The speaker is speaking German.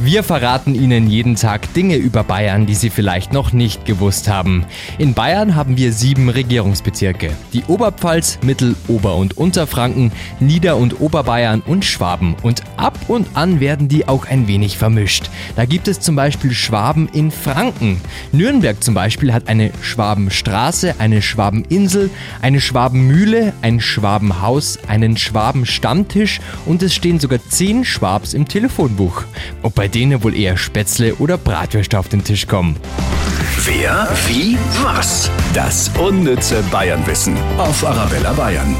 Wir verraten Ihnen jeden Tag Dinge über Bayern, die Sie vielleicht noch nicht gewusst haben. In Bayern haben wir sieben Regierungsbezirke. Die Oberpfalz, Mittel-, Ober- und Unterfranken, Nieder- und Oberbayern und Schwaben. Und ab und an werden die auch ein wenig vermischt. Da gibt es zum Beispiel Schwaben in Franken. Nürnberg zum Beispiel hat eine Schwabenstraße, eine Schwabeninsel, eine Schwabenmühle, ein Schwabenhaus, einen Schwabenstammtisch und es stehen sogar zehn Schwabs im Telefonbuch. Ob bei denen wohl eher Spätzle oder Bratwürste auf den Tisch kommen. Wer, wie, was? Das unnütze Bayernwissen auf Arabella Bayern.